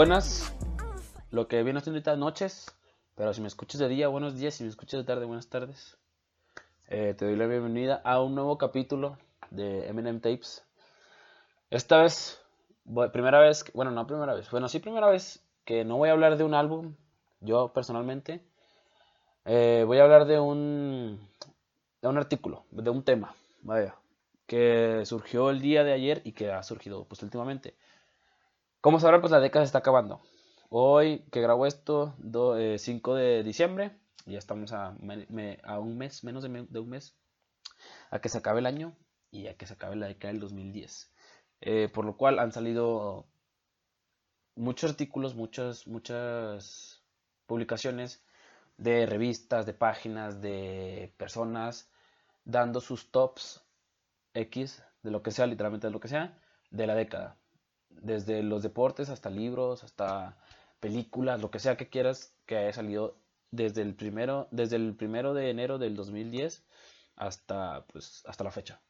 buenas, lo que viene siendo ahorita noches, pero si me escuchas de día, buenos días, si me escuchas de tarde, buenas tardes. Eh, te doy la bienvenida a un nuevo capítulo de Eminem Tapes. Esta vez, primera vez, bueno, no primera vez, bueno, sí primera vez que no voy a hablar de un álbum, yo personalmente. Eh, voy a hablar de un, de un artículo, de un tema, vaya, que surgió el día de ayer y que ha surgido pues últimamente. Como sabrán, pues la década se está acabando. Hoy que grabo esto, 5 eh, de diciembre, ya estamos a, un mes, menos de, un mes, a que se acabe el año y a que se acabe la década del 2010. Eh, por lo cual han salido muchos artículos, muchas, muchas publicaciones de revistas, de páginas, de personas dando sus tops X, de lo que sea, literalmente de lo que sea, de la década desde los deportes hasta libros, hasta películas, lo que sea que quieras que haya salido desde el primero, desde el primero de enero del 2010 hasta, pues, hasta la fecha.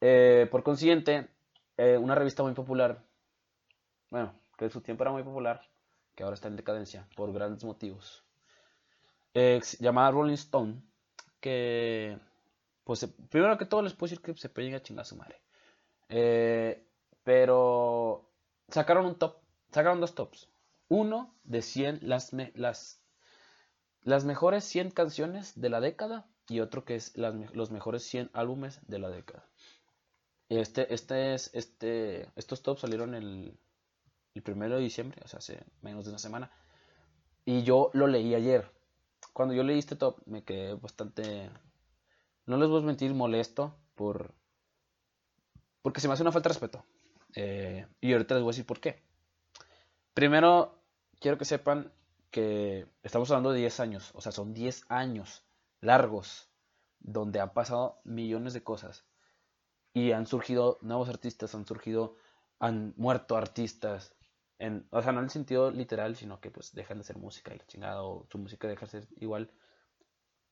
Eh, por consiguiente, eh, una revista muy popular, bueno, que en su tiempo era muy popular, que ahora está en decadencia por grandes motivos, llamada Rolling Stone, que, pues, primero que todo les puedo decir que se puede a chingar su madre. Eh, pero sacaron un top, sacaron dos tops. Uno de 100, las, las, mejores 100 canciones de la década y otro que es los mejores 100 álbumes de la década. Este, este es, este, estos tops salieron el, el primero de diciembre, o sea, hace menos de una semana. Y yo lo leí ayer. Cuando yo leí este top me quedé bastante, no les voy a mentir, molesto por, porque se me hace una falta de respeto. Eh, y ahorita les voy a decir por qué. Primero, quiero que sepan que estamos hablando de 10 años, o sea, son 10 años largos donde han pasado millones de cosas y han surgido nuevos artistas, han surgido, han muerto artistas, en, o sea, no en el sentido literal, sino que pues dejan de ser música y la o su música deja de ser igual,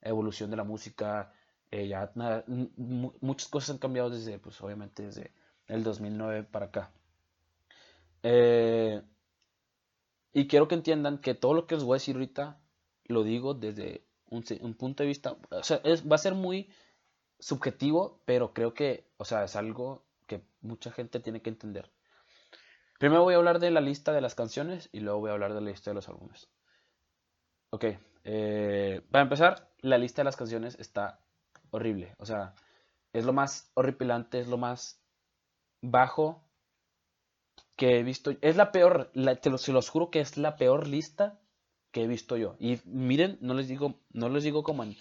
evolución de la música, eh, ya muchas cosas han cambiado desde, pues obviamente desde el 2009 para acá. Eh, y quiero que entiendan que todo lo que les voy a decir ahorita lo digo desde un, punto de vista, o sea, va a ser muy subjetivo, pero creo que, o sea, es algo que mucha gente tiene que entender. Primero voy a hablar de la lista de las canciones y luego voy a hablar de la lista de los álbumes. Ok, eh, para empezar, la lista de las canciones está horrible, o sea, es lo más horripilante, es lo más bajo que he visto. Es la peor, te lo, se los juro que es la peor lista que he visto yo. Y miren, no les digo, no les digo como el,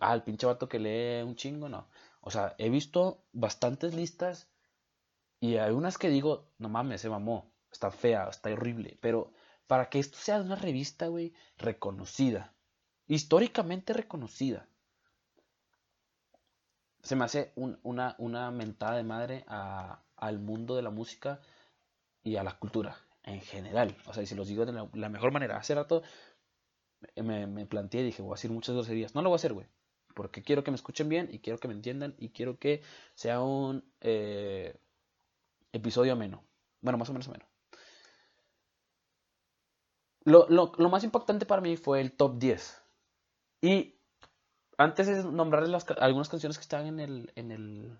al pinche vato que lee un chingo, no. O sea, he visto bastantes listas y hay unas que digo, no mames, se mamó, está fea, está horrible. Pero para que esto sea una revista, güey, reconocida, históricamente reconocida, se me hace una, una mentada de madre a, al mundo de la música y a la cultura en general. O sea, y si los digo de la, mejor manera. Hace rato me, me, planteé y dije, voy a decir muchas groserías. No lo voy a hacer, güey. Porque quiero que me escuchen bien y quiero que me entiendan y quiero que sea un eh, episodio ameno. Bueno, más o menos ameno. Lo, lo, lo, más impactante para mí fue el top 10. Y antes de nombrarles las, algunas canciones que están en, el, en, el,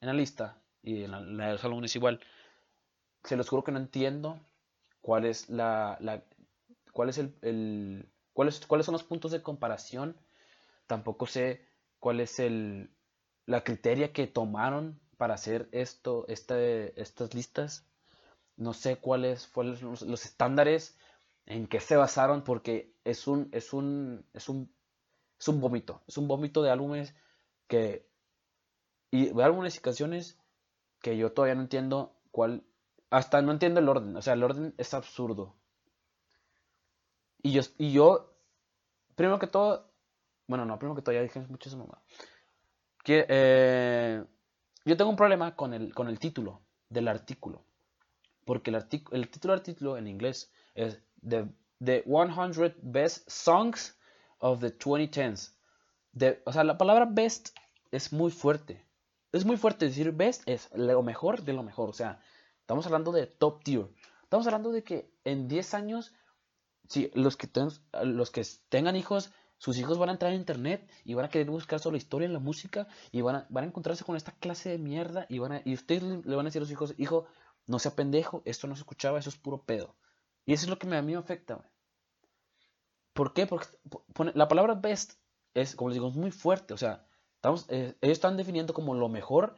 en la lista, y en la, de los álbumes igual. Se los juro que no entiendo cuál es la, la cuál es el, el cuáles son los puntos de comparación. Tampoco sé cuál es el la criteria que tomaron para hacer esto, este, estas listas. No sé cuáles fueron los, los, estándares en que se basaron porque es un es un es un es un vómito, es un vómito de álbumes que y de álbumes y canciones que yo todavía no entiendo cuál, hasta no entiendo el orden, o sea, el orden es absurdo. Y yo, y yo primero que todo, bueno, no, primero que todo, ya dije mucho eso, Que, eh, yo tengo un problema con el, con el título del artículo. Porque el, el título del artículo en inglés es The, the 100 Best Songs of the 2010s. De, o sea, la palabra best es muy fuerte es muy fuerte decir best es lo mejor de lo mejor. O sea, estamos hablando de top tier. Estamos hablando de que en 10 años, si los que, los que tengan hijos, sus hijos van a entrar en internet y van a querer buscar sobre la historia en la música y van a, van a encontrarse con esta clase de mierda y, van a, y ustedes le van a decir a los hijos, hijo, no sea pendejo, esto no se escuchaba, eso es puro pedo. Y eso es lo que a mí me afecta, güey. ¿Por qué? Porque la palabra best es, como les digo, es muy fuerte. O sea, eh, ellos están definiendo como lo mejor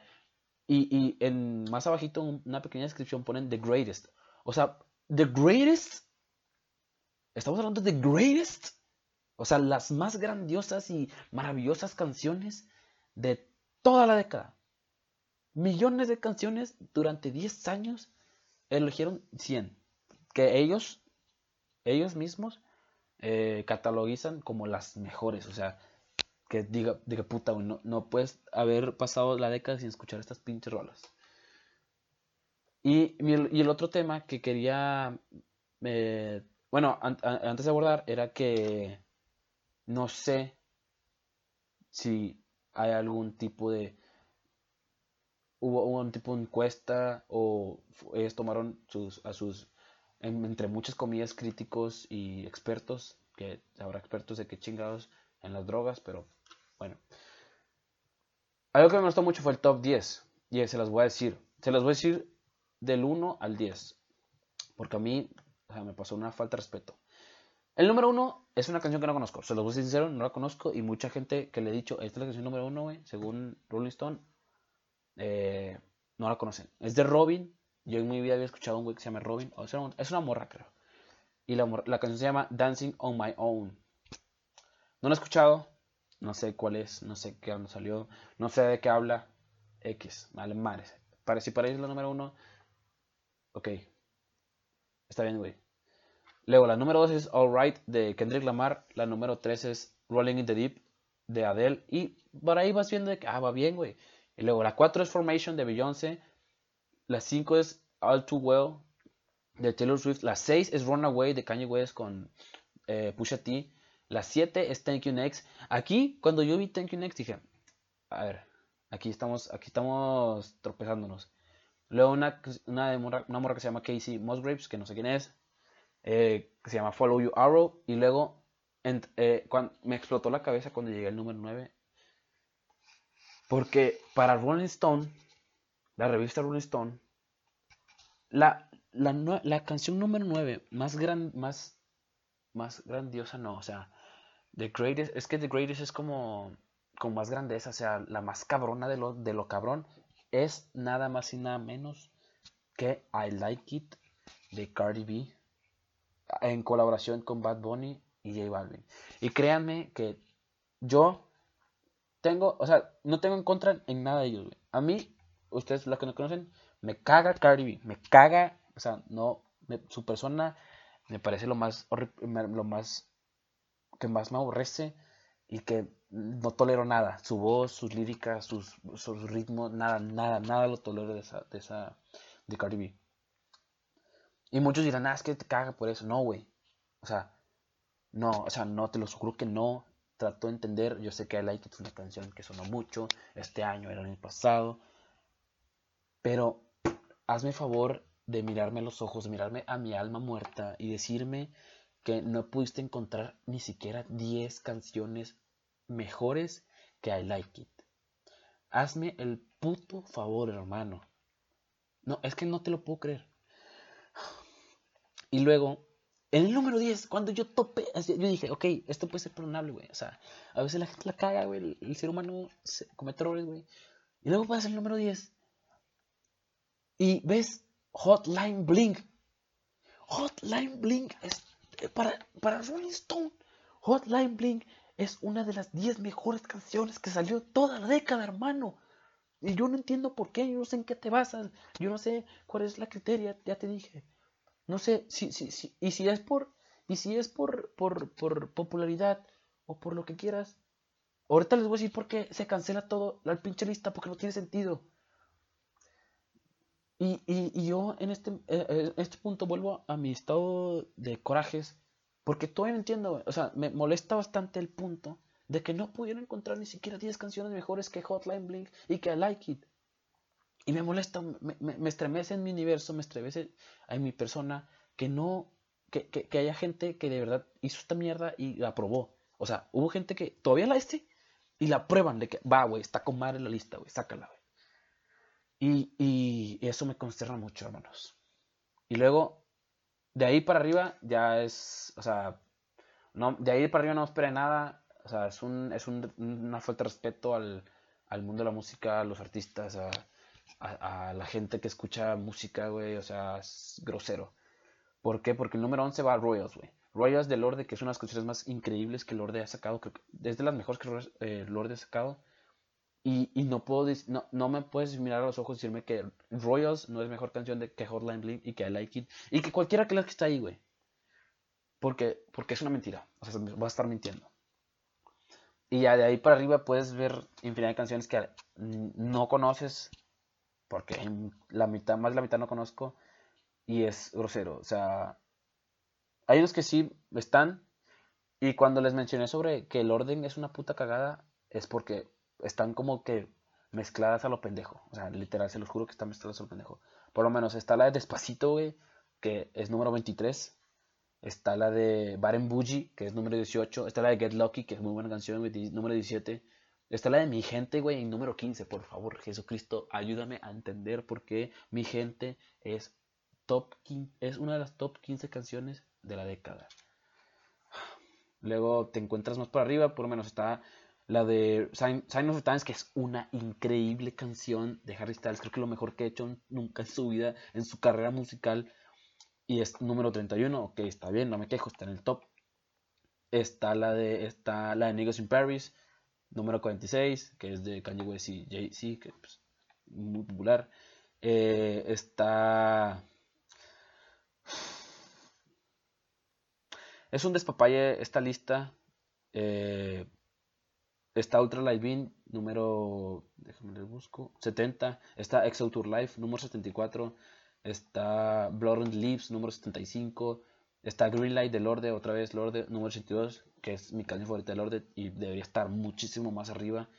y, y, en más abajito, una pequeña descripción, ponen the greatest. O sea, the greatest. Estamos hablando de the greatest. O sea, las más grandiosas y maravillosas canciones de toda la década. Millones de canciones durante 10 años eligieron 100. Que ellos, ellos mismos, eh, catalogizan como las mejores. O sea, que diga, diga puta, no, no puedes haber pasado la década sin escuchar estas pinches rolas. Y, y el otro tema que quería, eh, bueno, antes de abordar, era que no sé si hay algún tipo de, hubo un tipo de encuesta o ellos tomaron sus, a sus, entre muchas comillas, críticos y expertos, que habrá expertos de que chingados en las drogas, pero bueno. Algo que me gustó mucho fue el top 10. Y se las voy a decir. Se las voy a decir del 1 al 10. Porque a mí me pasó una falta de respeto. El número 1 es una canción que no conozco. Se los voy a decir sincero, no la conozco. Y mucha gente que le he dicho, esta es la canción número 1, güey, según Rolling Stone, eh, no la conocen. Es de Robin. Yo en mi vida había escuchado un güey que se llama Robin. O sea, es una morra, creo. Y la, la canción se llama Dancing on My Own. No la he escuchado. No sé cuál es, no sé qué dónde salió, no sé de qué habla. X, vale, madres. Para, si para ellos la número uno, ok. Está bien, güey. Luego, la número dos es Alright de Kendrick Lamar. La número tres es Rolling in the Deep de Adele. Y por ahí vas viendo que, ah, va bien, güey. Y luego, la cuatro es Formation de Beyoncé. La cinco es All Too Well de Taylor Swift. La seis es Runaway de Kanye West con eh, Pusha T. La 7 es Thank You Next. Aquí, cuando yo vi Thank You Next, dije, a ver, aquí estamos, aquí estamos tropezándonos. Luego una, una, una morra que se llama Casey Musgraves, que no sé quién es, eh, que se llama Follow You Arrow. Y luego eh, me explotó la cabeza cuando llegué al número 9. Porque para Rolling Stone, la revista Rolling Stone, la, la, la canción número 9 más, gran, más más grandiosa, no, o sea, The Greatest, es que The Greatest es como, con más grandeza, o sea, la más cabrona de lo, de lo cabrón, es nada más y nada menos que I Like It de Cardi B, en colaboración con Bad Bunny y J Balvin. Y créanme que yo tengo, o sea, no tengo en contra en nada de ellos, A mí, ustedes los que no conocen, me caga Cardi B, me caga, o sea, no, su persona me parece lo más, lo más que más me aborrece y que no tolero nada. Su voz, sus líricas, sus, ritmos, nada, nada, nada lo tolero de esa, de esa, de Cardi B. Y muchos dirán, ah, es que te caga por eso. No, güey. O sea, no, o sea, no, te lo juro que no. Trato de entender, yo sé que I Like es una canción que sonó mucho, este año, el año pasado. Pero hazme favor de mirarme a los ojos, de mirarme a mi alma muerta y decirme que no pudiste encontrar ni siquiera 10 canciones mejores que I Like It. Hazme el puto favor, hermano. No, es que no te lo puedo creer. Y luego, en el número 10, cuando yo topé, yo dije, ok, esto puede ser perdonable, güey. O sea, a veces la gente la caga, güey. El, ser humano comete errores, güey. Y luego pasa el número 10. Y ves Hotline Blink. Hotline Blink es eh, para, para Rolling Stone. Hotline Blink es una de las 10 mejores canciones que salió toda la década, hermano. Y yo no entiendo por qué, yo no sé en qué te basas, yo no sé cuál es la criteria, ya te dije. No sé si, si, si, y si es por, y si es por, por, por popularidad o por lo que quieras. Ahorita les voy a decir por qué se cancela todo la pinche lista, porque no tiene sentido. Y, y, yo en este, eh, eh, este punto vuelvo a mi estado de corajes, porque todavía no entiendo, o sea, me molesta bastante el punto de que no pudieron encontrar ni siquiera 10 canciones mejores que Hotline Blink y que I Like It. Y me molesta, me, me, estremece en mi universo, me estremece en mi persona que no que, que, haya gente que de verdad hizo esta mierda y la aprobó. O sea, hubo gente que todavía la este y la prueban de que va, güey, está con madre la lista, güey, sácala, güey. Y, y, eso me consterna mucho, hermanos. Y luego, de ahí para arriba, ya es, o sea, no, de ahí para arriba no espere nada. O sea, es, un, es un, una falta de respeto al, al, mundo de la música, a los artistas, a, a, la gente que escucha música, güey. O sea, es grosero. ¿Por qué? Porque el número 11 va a Royals, güey. Royals de Lorde, que es una de las canciones más increíbles que Lorde ha sacado. Creo es de las mejores que eh, Lorde ha sacado. Y, y, no, puedo, no, no me puedes mirar a los ojos y decirme que Royals no es mejor canción de que Hotline Bling y que I Like It. Y que cualquiera que la que está ahí, güey. Porque, porque es una mentira. O sea, va a estar mintiendo. Y ya de ahí para arriba puedes ver infinidad de canciones que no conoces. Porque la mitad, más de la mitad no conozco. Y es grosero. O sea, hay unos que sí están. Y cuando les mencioné sobre que el orden es una puta cagada, es porque están como que mezcladas a lo pendejo. O sea, literal, se los juro que están mezcladas a lo pendejo. Por lo menos está la de Despacito, güey, que es número 23. Está la de Baren Bougie, que es número 18. Está la de Get Lucky, que es muy buena canción, número 17. Está la de Mi Gente, güey, en número 15. Por favor, Jesucristo, ayúdame a entender por qué Mi Gente es, top es una de las top 15 canciones de la década. Luego te encuentras más por arriba, por lo menos está la de Sign, of the Times, que es una increíble canción de Harry Styles. Creo que lo mejor que ha hecho nunca en su vida, en su carrera musical y es número 31, ok, está bien, no me quejo, está en el top. Está la de, está la de Niggas in Paris, número 46, que es de Kanye West y Jay-Z, que es pues, muy popular. Eh, está... Es un despapalle esta lista. Eh, está Ultra Light Bean, número, déjame le busco, 70. Está Exo Tour Life, número 74. Está Blood the Leaves, número 75. Está Greenlight de Lorde, otra vez Lorde, número 82, que es mi canción favorita de Lorde y debería estar muchísimo más arriba.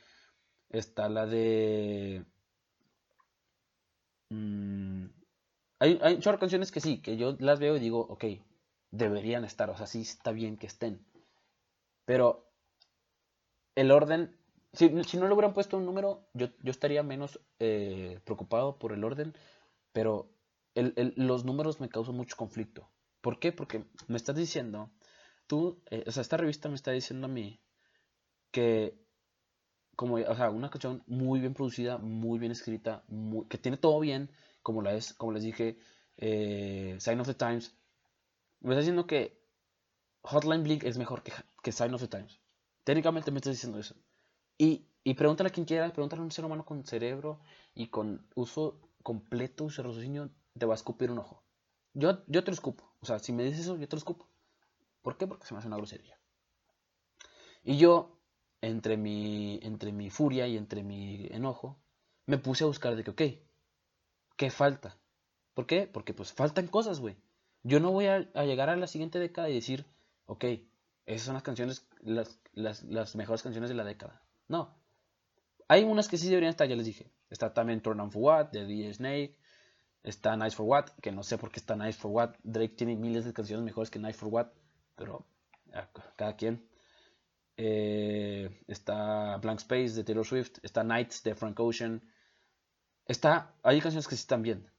Está la de... Mm, hay, hay canciones que sí, que yo las veo y digo, ok, deberían estar, o sea, sí está bien que estén. Pero el orden, si, no le hubieran puesto un número, yo, yo estaría menos eh, preocupado por el orden, pero los números me causan mucho conflicto. ¿Por qué? Porque me estás diciendo, tú, eh, o sea, esta revista me está diciendo a mí que, como, o sea, una canción muy bien producida, muy bien escrita, que tiene todo bien, como la es, como les dije, eh, Sign of the Times, me está diciendo que Hotline Blink es mejor que, que Sign of the Times. Técnicamente me estás diciendo eso. Y, y pregúntale a quien quiera, pregúntale a un ser humano con cerebro y con uso completo, uso raciocinio te va a escupir un ojo. Yo, yo te lo escupo. O sea, si me dices eso, yo te lo escupo. ¿Por qué? Porque se me hace una grosería. Y yo, entre mi, entre mi furia y entre mi enojo, me puse a buscar de que, ok, ¿qué falta? ¿Por qué? Porque pues faltan cosas, güey. Yo no voy a, llegar a la siguiente década y decir, ok, esas son las canciones, las, las, mejores canciones de la década. No. Hay unas que sí deberían estar, ya les dije. Está también Turn On For What, de DJ Snake. Está Nice for What, que no sé por qué está Nice for What. Drake tiene miles de canciones mejores que Nice for What, pero cada quien. Eh, está Blank Space de Taylor Swift. Está Nights de Frank Ocean. Está, hay canciones que sí están bien.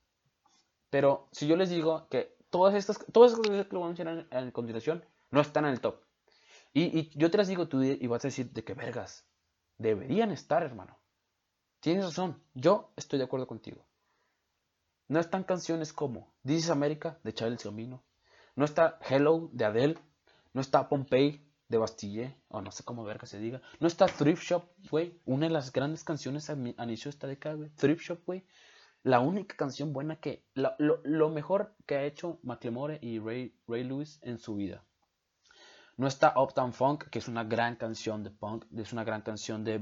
Pero si yo les digo que todas estas, todas estas canciones que voy a mencionar en, continuación no están en el top. Y, yo te las digo tú y vas a decir de qué vergas. Deberían estar, hermano. Tienes razón. Yo estoy de acuerdo contigo. No están canciones como This is America de Charles Gambino. No está Hello de Adele. No está Pompeii de Bastille. O no sé cómo ver que se diga. No está Thrift Shop, güey. Una de las grandes canciones a, inicio de esta década. Thrift Shop, güey. La única canción buena que. Lo, mejor que ha hecho McLemore y Ray, Ray Lewis en su vida. No está Uptown Funk, que es una gran canción de punk. Es una gran canción de,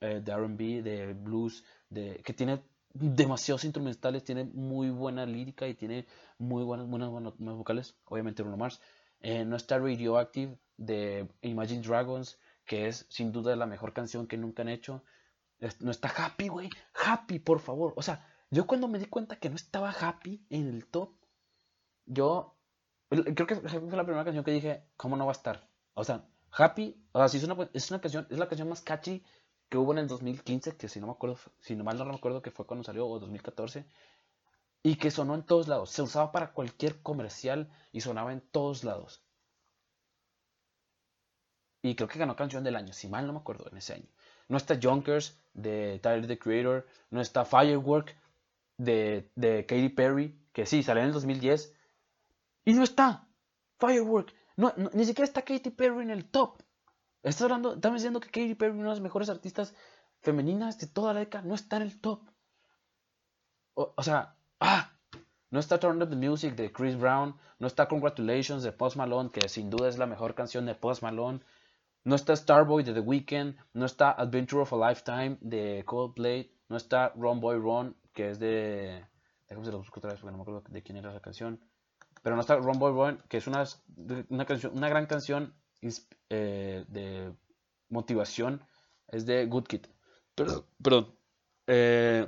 eh, RB, de blues. De, que tiene demasiados instrumentales, tiene muy buena lírica y tiene muy buenas, buenas, buenas, vocales. Obviamente Bruno Mars. Eh, no está Radioactive de Imagine Dragons, que es sin duda la mejor canción que nunca han hecho. No está Happy, güey. Happy, por favor. O sea, yo cuando me di cuenta que no estaba Happy en el top, yo Creo que fue la primera canción que dije, ¿cómo no va a estar? O sea, Happy, o sea, sí es una, es una canción, es la canción más catchy que hubo en el 2015, que si no me acuerdo, si no mal no recuerdo que fue cuando salió, o 2014, y que sonó en todos lados. Se usaba para cualquier comercial y sonaba en todos lados. Y creo que ganó canción del año, si mal no me acuerdo, en ese año. No está Junkers de Tyler the Creator, no está Firework de Katy Perry, que sí, salió en el 2010, y no está Firework, no, ni siquiera está Katy Perry en el top. Estás hablando, estamos diciendo que Katy Perry, una de las mejores artistas femeninas de toda la década, no está en el top. O, sea, ah, no está Turn Up the Music de Chris Brown, no está Congratulations de Post Malone, que sin duda es la mejor canción de Post Malone. No está Starboy de The Weeknd, no está Adventure of a Lifetime de Coldplay, no está Run Boy Run, que es de... Déjame se lo busco otra vez porque no me acuerdo de quién era esa canción. Pero no está Run Boy Run, que es una, una, canción, una gran canción eh, de motivación. Es de Good Kid. Perdón. Eh,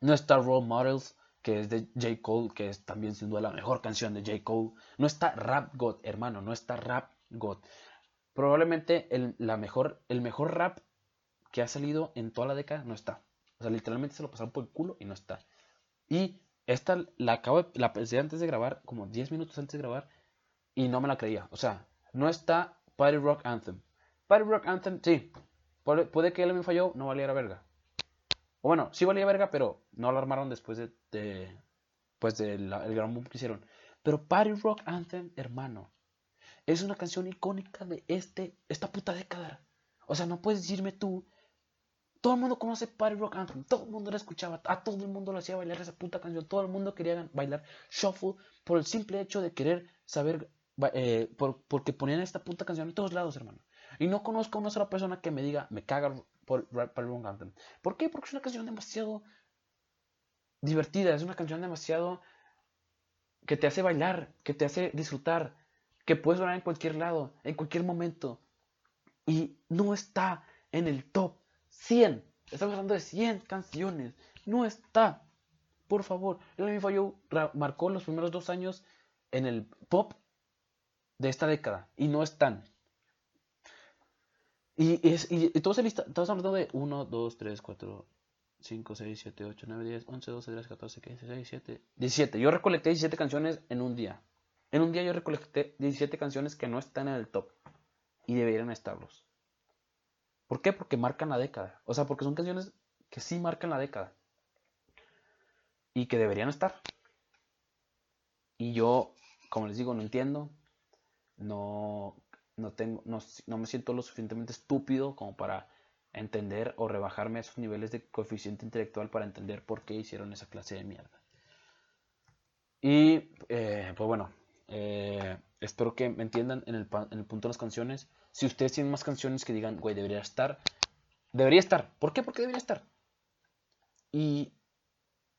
no está Role Models, que es de J. Cole, que es también sin duda la mejor canción de J. Cole. No está Rap God, hermano, no está Rap God. Probablemente el, la mejor, el mejor rap que ha salido en toda la década no está. O sea, literalmente se lo pasaron por el culo y no está. Y esta la acabo de, la pensé antes de grabar, como 10 minutos antes de grabar, y no me la creía. O sea, no está Party Rock Anthem. Party Rock Anthem, sí. Puede, que él me falló, no valiera verga. O bueno, sí valía verga, pero no lo armaron después de, de pues del gran boom que hicieron. Pero Party Rock Anthem, hermano, es una canción icónica de este, esta puta década. O sea, no puedes decirme tú todo el mundo conoce Party Rock Anthem, todo el mundo la escuchaba, a todo el mundo le hacía bailar esa puta canción, todo el mundo quería bailar Shuffle por el simple hecho de querer saber, eh, porque ponían esta puta canción en todos lados, hermano. Y no conozco a una sola persona que me diga, me caga por Party Rock Anthem. ¿Por qué? Porque es una canción demasiado divertida, es una canción demasiado que te hace bailar, que te hace disfrutar, que puedes bailar en cualquier lado, en cualquier momento. Y no está en el top 100. Estamos hablando de 100 canciones. No está. Por favor. El Fire marcó los primeros dos años en el pop de esta década. Y no están. Y, es, y, todos estamos hablando de 1, 2, 3, 4, 5, 6, 7, 8, 9, 10, 11, 12, 13, 14, 15, 16, 17, 17. Yo recolecté 17 canciones en un día. En un día yo recolecté 17 canciones que no están en el top. Y deberían estarlos. ¿Por qué? Porque marcan la década. O sea, porque son canciones que sí marcan la década. Y que deberían estar. Y yo, como les digo, no entiendo. No, no, tengo, no, no me siento lo suficientemente estúpido como para entender o rebajarme a esos niveles de coeficiente intelectual para entender por qué hicieron esa clase de mierda. Y eh, pues bueno, eh, espero que me entiendan en el, en el punto de las canciones. Si ustedes tienen más canciones que digan, güey, debería estar, debería estar. ¿Por qué? Porque debería estar. Y,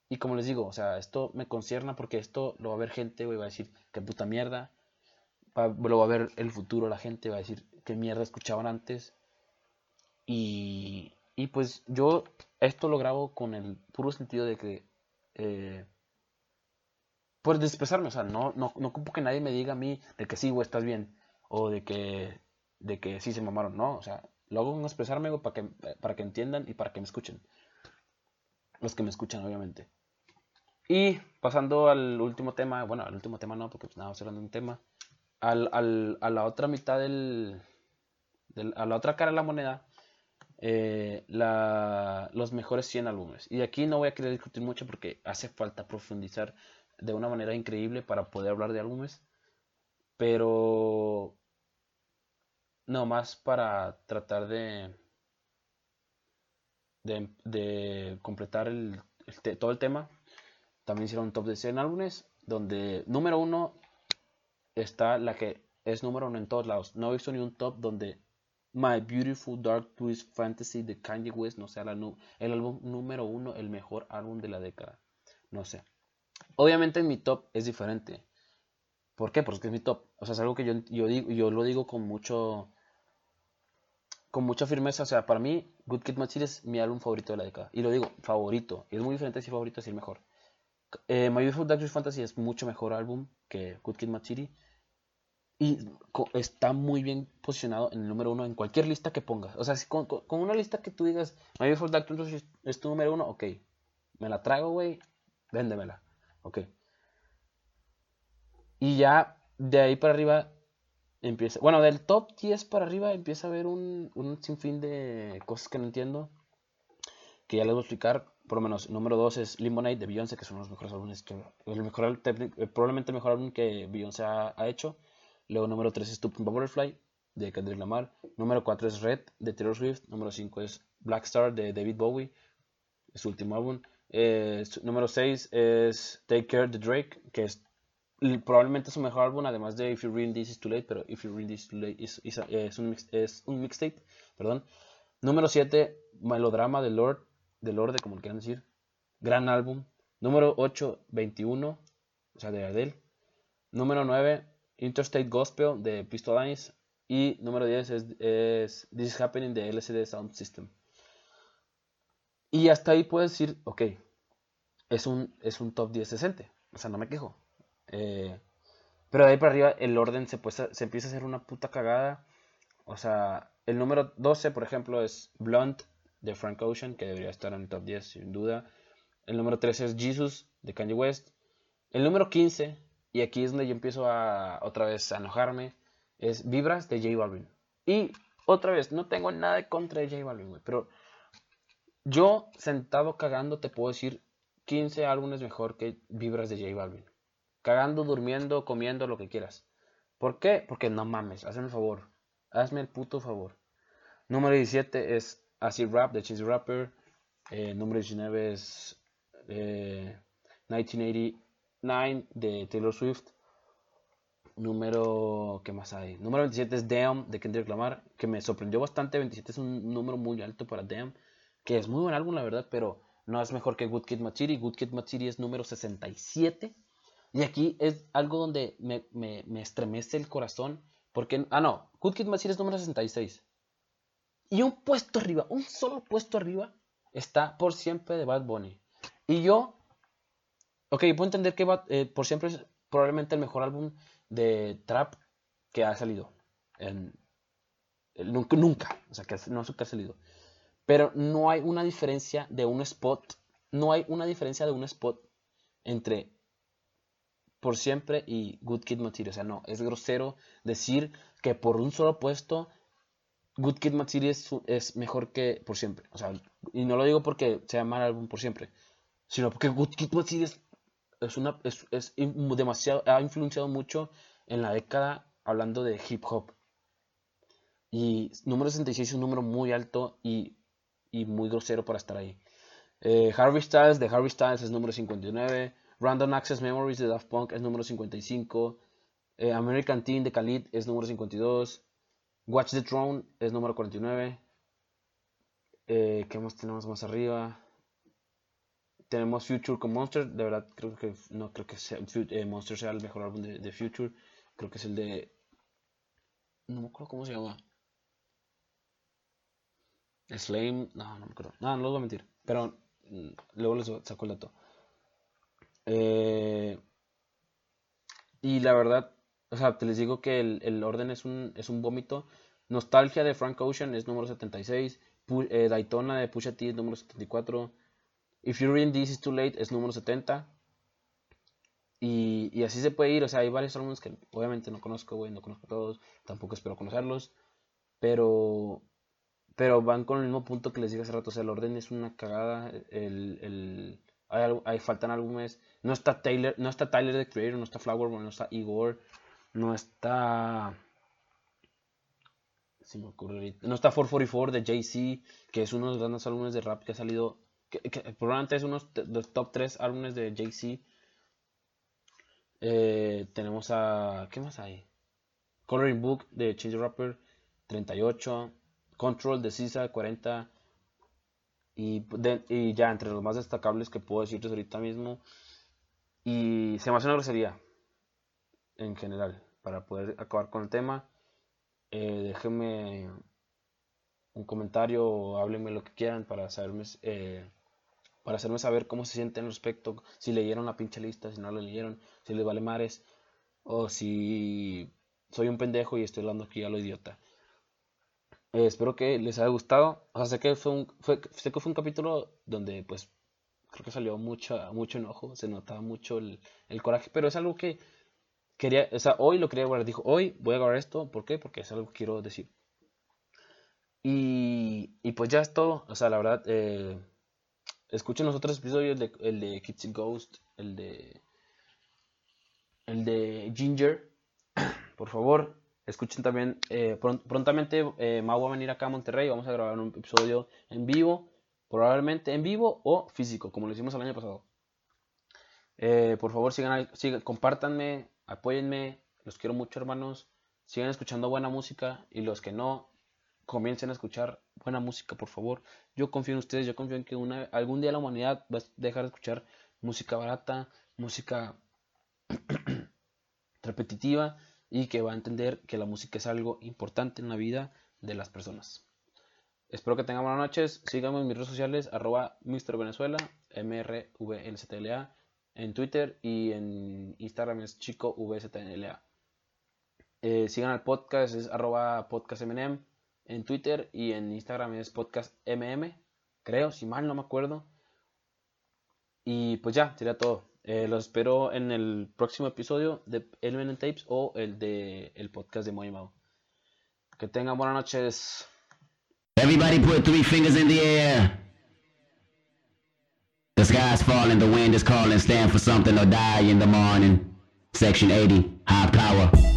y como les digo, o sea, esto me concierna porque esto lo va a ver gente, güey, va a decir, qué puta mierda. lo va a ver el futuro, la gente va a decir, qué mierda escuchaban antes. Y, y pues yo esto lo grabo con el puro sentido de que... Eh, pues de o sea, no, no, no ocupo que nadie me diga a mí de que sí, güey, estás bien, o de que de que sí se mamaron, no, o sea, lo hago con expresarme para que, para que entiendan y para que me escuchen. Los que me escuchan, obviamente. Y pasando al último tema, bueno, al último tema no, porque pues, nada, hablando de un tema. Al, al, a la otra mitad del, a la otra cara de la moneda, eh, la, los mejores 100 álbumes. Y aquí no voy a querer discutir mucho porque hace falta profundizar de una manera increíble para poder hablar de álbumes. Pero no, más para tratar de, de, completar el, todo el tema. También hicieron un top de 100 álbumes, donde número uno está la que es número uno en todos lados. No he visto ni un top donde My Beautiful Dark Twist Fantasy de Kanye West no sea el álbum número uno, el mejor álbum de la década. No sé. Obviamente en mi top es diferente. ¿Por qué? Porque es mi top. O sea, es algo que yo, digo, yo lo digo con mucho con mucha firmeza. O sea, para mí, Good Kid Mad es mi álbum favorito de la década. Y lo digo, favorito. Y es muy diferente si favorito, si el mejor. Eh, My Beautiful Dark Fantasy es mucho mejor álbum que Good Kid Mad. Y está muy bien posicionado en el número uno en cualquier lista que pongas. O sea, si con, una lista que tú digas, My Beautiful Dark es tu número uno, ok. Me la traigo, güey. Véndemela. Ok. Y ya de ahí para arriba empieza. Bueno, del top 10 para arriba empieza a haber un, un sinfín de cosas que no entiendo. Que ya les voy a explicar. Por lo menos, número 2 es Lemonade de Beyoncé, que son los mejores álbumes. El mejor, eh, probablemente el mejor álbum que Beyoncé ha, ha hecho. Luego número 3 es Stupid Butterfly de Kendrick Lamar. Número 4 es Red de Taylor Swift. Número 5 es Black Star de David Bowie, su último álbum. Eh, número 6 es Take Care de Drake, que es probablemente su mejor álbum, además de If You Read This Is Too Late, pero If You Read This Is Too Late es, un, es un mixtape. Perdón. Número 7, Melodrama de Lord, de Lorde, como le quieran decir. Gran álbum. Número 8, 21, o sea, de Adele. Número 9, Interstate Gospel de Pistol Eyes. Y número 10 es, This is Happening de LCD Sound System. Y hasta ahí puedes decir, ok, es un, es un top 10 decente. O sea, no me quejo. Eh, pero de ahí para arriba el orden se, empieza a hacer una puta cagada. O sea, el número 12, por ejemplo, es Blunt de Frank Ocean, que debería estar en el top 10 sin duda. El número 13 es Jesus de Kanye West. El número 15 y aquí es donde yo empiezo a otra vez a enojarme, es Vibras de J Balvin. Y otra vez, no tengo nada contra de J Balvin, güey, pero yo sentado cagando te puedo decir 15 álbumes mejor que Vibras de J Balvin. Cagando, durmiendo, comiendo, lo que quieras. ¿Por qué? Porque no mames, hazme el favor. Hazme el puto favor. Número 17 es Acid Rap de Cheesy Rapper. Eh, número 19 es eh, 1980 9 de Taylor Swift. Número, ¿qué más hay? Número 27 es Damn de Kendrick Lamar, que me sorprendió bastante. 27 es un número muy alto para Damn, que es muy buen álbum, la verdad, pero no es mejor que Good Kid City. Good Kid City es número 67. Y aquí es algo donde me, me, me estremece el corazón. Porque, ah, no, Good Kid Mad es número 66. Y un puesto arriba, un solo puesto arriba, está por siempre de Bad Bunny. Y yo Ok, puedo entender que eh, por siempre es probablemente el mejor álbum de trap que ha salido. En, nunca, nunca, o sea, que no que ha salido. Pero no hay una diferencia de un spot, no hay una diferencia de un spot entre por siempre y Good Kid Material. O sea, no, es grosero decir que por un solo puesto Good Kid Material es, es mejor que por siempre. O sea, y no lo digo porque sea mal álbum por siempre, sino porque Good Kid Material es es una es, es demasiado ha influenciado mucho en la década hablando de hip hop y número 66 es un número muy alto y, y muy grosero para estar ahí eh, Harvey Styles de Harvey Styles es número 59 Random Access Memories de Daft Punk es número 55 eh, American Teen de Khalid es número 52 Watch the Throne es número 49 eh, ¿qué más tenemos más arriba? tenemos Future con Monster. De verdad, creo que no creo que sea, eh, Monster sea el mejor álbum de, Future. Creo que es el de. No me acuerdo cómo se llama. Slame. No, no me acuerdo. No, no lo voy a mentir. Pero mm, luego les saco el dato. Eh, y la verdad, o sea, te les digo que el, orden es un, es un vómito. Nostalgia de Frank Ocean es número 76. Eh, Daytona de Pusha T es número 74. If You're In This Is Too Late es número 70. Y, y, así se puede ir, o sea, hay varios álbumes que obviamente no conozco, güey, no conozco todos, tampoco espero conocerlos, pero pero van con el mismo punto que les dije hace rato, o sea, el orden es una cagada, el, el hay, faltan álbumes, no está Taylor, no está Tyler the Creator, no está Flower, no está Igor, no está no está 444 de Jay-Z, que es uno de los grandes álbumes de rap que ha salido que, probablemente es uno de los top 3 álbumes de Jay-Z. Eh, tenemos a. ¿Qué más hay? Coloring Book de Change Rapper 38. Control de Sisa 40. Y, y, ya, entre los más destacables que puedo decirles ahorita mismo. Y se me hace una grosería. En general. Para poder acabar con el tema. Eh, déjenme un comentario o háblenme lo que quieran para saberme. Eh, para hacerme saber cómo se sienten respecto, si leyeron la pinche lista, si no la leyeron, si les vale mares. o si soy un pendejo y estoy hablando aquí a lo idiota. Eh, espero que les haya gustado. O sea, sé que fue un, sé que fue un capítulo donde pues creo que salió mucho, mucho enojo, se notaba mucho el, el coraje, pero es algo que quería, o sea, hoy lo quería guardar. Dijo, hoy voy a grabar esto, ¿por qué? Porque es algo que quiero decir. Y, y pues ya es todo. O sea, la verdad, eh, escuchen los otros episodios, el de, el de Kids and Ghost, el de, el de Ginger. Por favor, escuchen también. Eh, prontamente eh, Mau va a venir acá a Monterrey. Vamos a grabar un episodio en vivo. Probablemente en vivo o físico, como lo hicimos el año pasado. Eh, por favor, sigan, sigan, compártanme, apóyenme. Los quiero mucho, hermanos. Sigan escuchando buena música. Y los que no, comiencen a escuchar buena música, por favor. Yo confío en ustedes, yo confío en que una, algún día la humanidad va a dejar de escuchar música barata, música repetitiva y que va a entender que la música es algo importante en la vida de las personas. Espero que tengan buenas noches. Síganme en mis redes sociales, arroba Mr. Venezuela, MRVNZLA, en Twitter y en Instagram es chico VZNLA. Eh, sigan al podcast, es arroba podcastmnm en Twitter y en Instagram es podcast mm, creo, si mal no me acuerdo. Y pues ya, sería todo. Eh, los espero en el próximo episodio de Element Tapes o el de el podcast de Moimao. Que tengan buenas noches. Everybody put three fingers in the air. The sky's falling, the wind is calling, stand for something or die in the morning. Section 80, high power.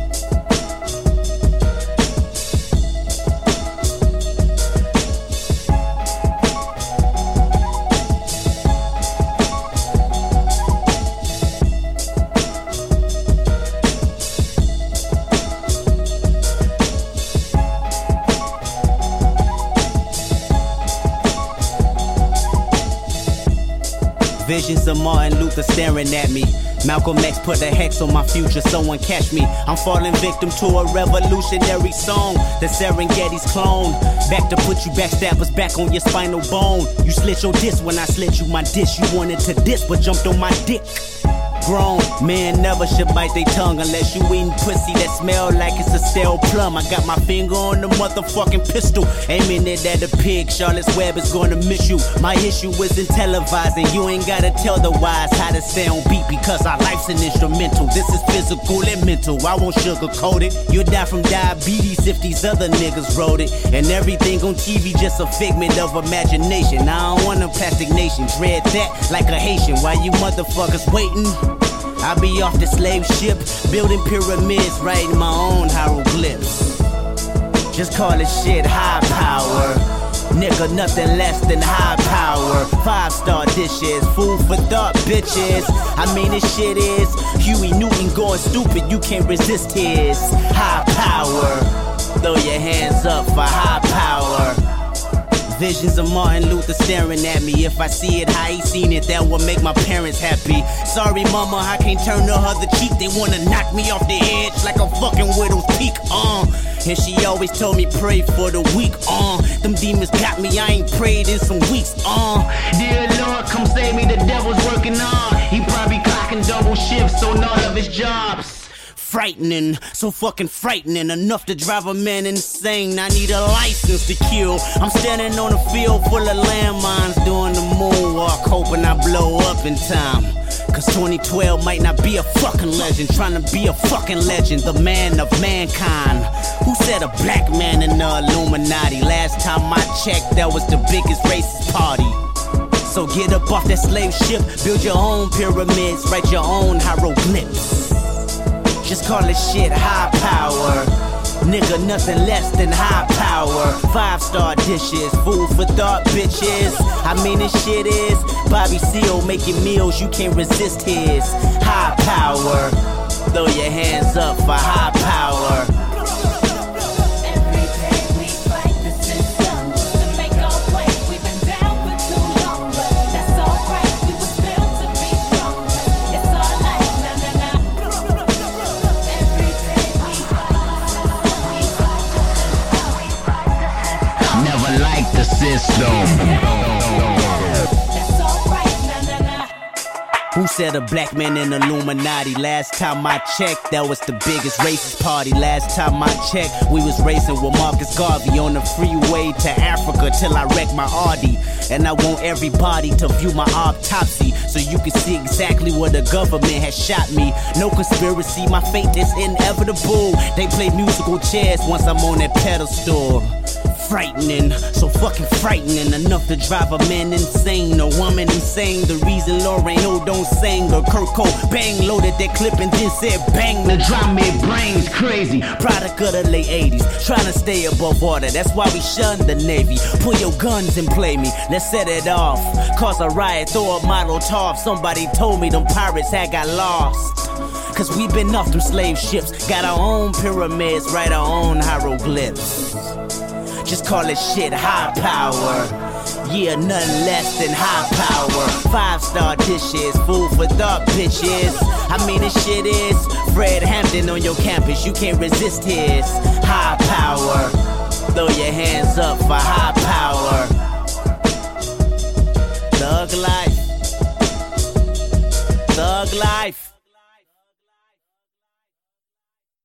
Visions of Martin Luther staring at me. Malcolm X put a hex on my future, someone catch me. I'm falling victim to a revolutionary song. The Serengeti's clone. Back to put you backstabbers back on your spinal bone. You slit your disc when I slit you my dish. You wanted to diss, but jumped on my dick grown. Men never should bite their tongue unless you eating pussy that smell like it's a stale plum. I got my finger on the motherfucking pistol, aiming it at a pig. Charlotte's Web is gonna miss you. My issue isn't televising. You ain't gotta tell the wise how to stay on beat because our life's an instrumental. This is physical and mental. I won't sugarcoat it. You'll die from diabetes if these other niggas wrote it. And everything on TV just a figment of imagination. I don't want a plastic nation. Dread that like a Haitian. Why you motherfuckers waiting? I be off the slave ship, building pyramids, writing my own hieroglyphs. Just call it shit high power. Nigga, nothing less than high power. Five star dishes, food for thought, bitches. I mean, this shit is Huey Newton going stupid, you can't resist his high power. Throw your hands up for high. Visions of Martin Luther staring at me. If I see it how he seen it, that will make my parents happy. Sorry, mama, I can't turn the other cheek. They wanna knock me off the edge like a fucking widow's peak. Uh. And she always told me pray for the weak. Uh. Them demons got me, I ain't prayed in some weeks. Uh. Dear Lord, come save me, the devil's working on. He probably clocking double shifts on all of his jobs frightening, so fucking frightening, enough to drive a man insane. I need a license to kill. I'm standing on a field full of landmines doing the moonwalk, hoping I blow up in time. Cause 2012 might not be a fucking legend, trying to be a fucking legend, the man of mankind. Who said a black man in the Illuminati? Last time I checked, that was the biggest racist party. So get up off that slave ship, build your own pyramids, write your own hieroglyphs. Just call this shit high power. Nigga, nothing less than high power. Five star dishes, food for thought, bitches. I mean, this shit is Bobby Seal making meals, you can't resist his high power. Throw your hands up for high power. System. Who said a black man in Illuminati? Last time I checked, that was the biggest racist party. Last time I checked, we was racing with Marcus Garvey on the freeway to Africa till I wrecked my Audi. And I want everybody to view my autopsy so you can see exactly where the government has shot me. No conspiracy, my fate is inevitable. They play musical chairs once I'm on that pedestal frightening, so fucking frightening enough to drive a man insane, a woman insane. The reason Hill don't sing or Kurt bang loaded that clip and then said bang. The drum made brains crazy. Product of the late 80s, trying to stay above water. That's why we shun the Navy. Pull your guns and play me. Let's set it off. Cause a riot, throw a model top. Somebody told me them pirates had got lost. Cause we been off them slave ships. Got our own pyramids, write our own hieroglyphs. Just call it shit high power. Yeah, nothing less than high power. Five star dishes, food for thought, bitches. I mean, this shit is Fred Hampton on your campus. You can't resist his high power. Throw your hands up for high power. Thug life. Thug life.